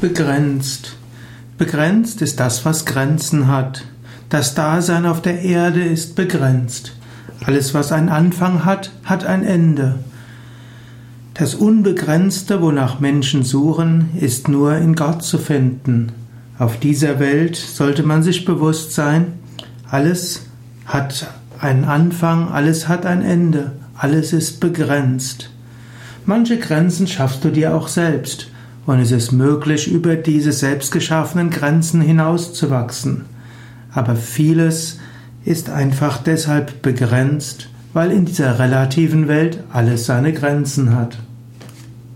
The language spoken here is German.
Begrenzt. Begrenzt ist das, was Grenzen hat. Das Dasein auf der Erde ist begrenzt. Alles, was einen Anfang hat, hat ein Ende. Das Unbegrenzte, wonach Menschen suchen, ist nur in Gott zu finden. Auf dieser Welt sollte man sich bewusst sein, alles hat einen Anfang, alles hat ein Ende, alles ist begrenzt. Manche Grenzen schaffst du dir auch selbst und es ist möglich, über diese selbstgeschaffenen Grenzen hinauszuwachsen. Aber vieles ist einfach deshalb begrenzt, weil in dieser relativen Welt alles seine Grenzen hat.